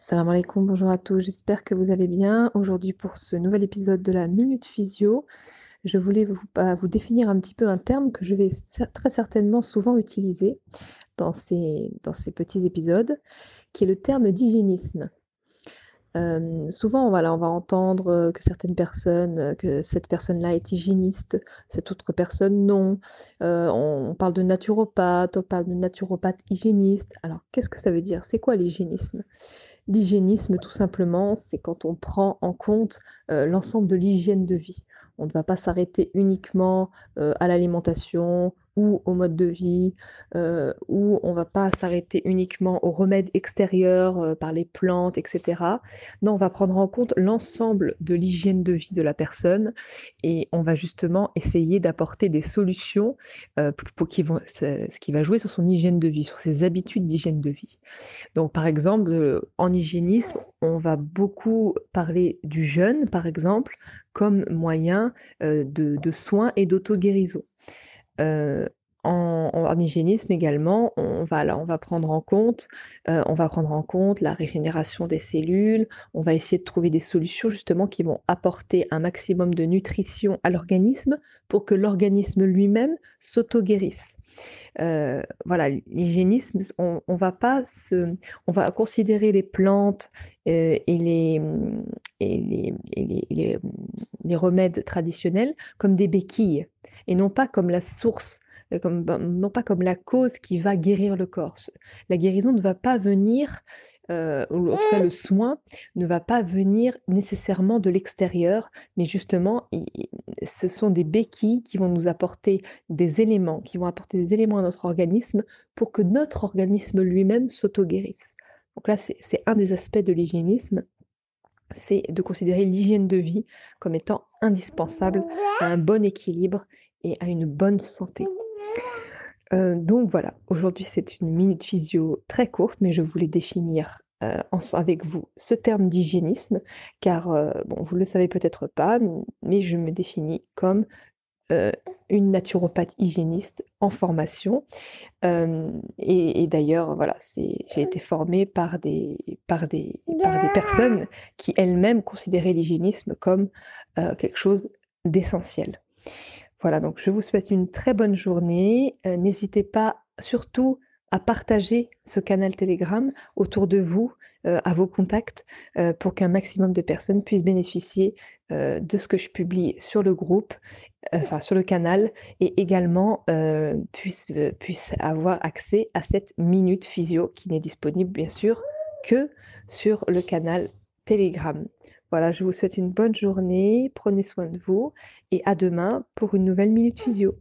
Salam alaikum, bonjour à tous, j'espère que vous allez bien. Aujourd'hui pour ce nouvel épisode de la Minute Physio, je voulais vous, bah, définir un petit peu un terme que je vais très certainement souvent utiliser dans ces, dans ces petits épisodes, qui est le terme d'hygiénisme. Euh, souvent, on va entendre que certaines personnes, que cette personne-là est hygiéniste, cette autre personne non. Euh, on, parle de naturopathe, on parle de naturopathe hygiéniste. Alors, qu'est-ce que ça veut dire? C'est quoi l'hygiénisme? L'hygiénisme, tout simplement, c'est quand on prend en compte euh, l'ensemble de l'hygiène de vie. On ne va pas s'arrêter uniquement euh, à l'alimentation ou au mode de vie, euh, ou on va pas s'arrêter uniquement aux remèdes extérieurs euh, par les plantes, etc. Non, on va prendre en compte l'ensemble de l'hygiène de vie de la personne et on va justement essayer d'apporter des solutions euh, pour ce qui va jouer sur son hygiène de vie, sur ses habitudes d'hygiène de vie. Donc par exemple, en hygiénisme, on va beaucoup parler du jeûne, par exemple, comme moyen de, soins et d'auto-guérison. En, hygiénisme également, on va, on va prendre en compte, on va prendre en compte la régénération des cellules. On va essayer de trouver des solutions justement qui vont apporter un maximum de nutrition à l'organisme pour que l'organisme lui-même s'auto-guérisse. voilà, l'hygiénisme, on, va pas se, on va considérer les plantes et les, et les, les, remèdes traditionnels comme des béquilles et non pas comme la source, euh, comme, ben, non pas comme la cause qui va guérir le corps. La guérison ne va pas venir, euh, en tout cas le soin ne va pas venir nécessairement de l'extérieur, mais justement, ce sont des béquilles qui vont nous apporter des éléments, qui vont apporter des éléments à notre organisme pour que notre organisme lui-même s'auto-guérisse. Donc là, c'est un des aspects de l'hygiénisme c'est de considérer l'hygiène de vie comme étant indispensable à un bon équilibre et à une bonne santé. Euh, donc voilà, aujourd'hui c'est une minute physio très courte, mais je voulais définir euh, avec vous ce terme d'hygiénisme, car euh, bon, vous ne le savez peut-être pas, mais je me définis comme une naturopathe hygiéniste en formation. Et, d'ailleurs, voilà, j'ai été formée par des, par, des, par des personnes qui elles-mêmes considéraient l'hygiénisme comme quelque chose d'essentiel. Voilà, donc je vous souhaite une très bonne journée. N'hésitez pas surtout à partager ce canal Telegram autour de vous, euh, à vos contacts, euh, pour qu'un maximum de personnes puissent bénéficier euh, de ce que je publie sur le groupe, enfin sur le canal, et également puissent avoir accès à cette minute physio qui n'est disponible bien sûr que sur le canal Telegram. Voilà, je vous souhaite une bonne journée, prenez soin de vous et à demain pour une nouvelle minute physio.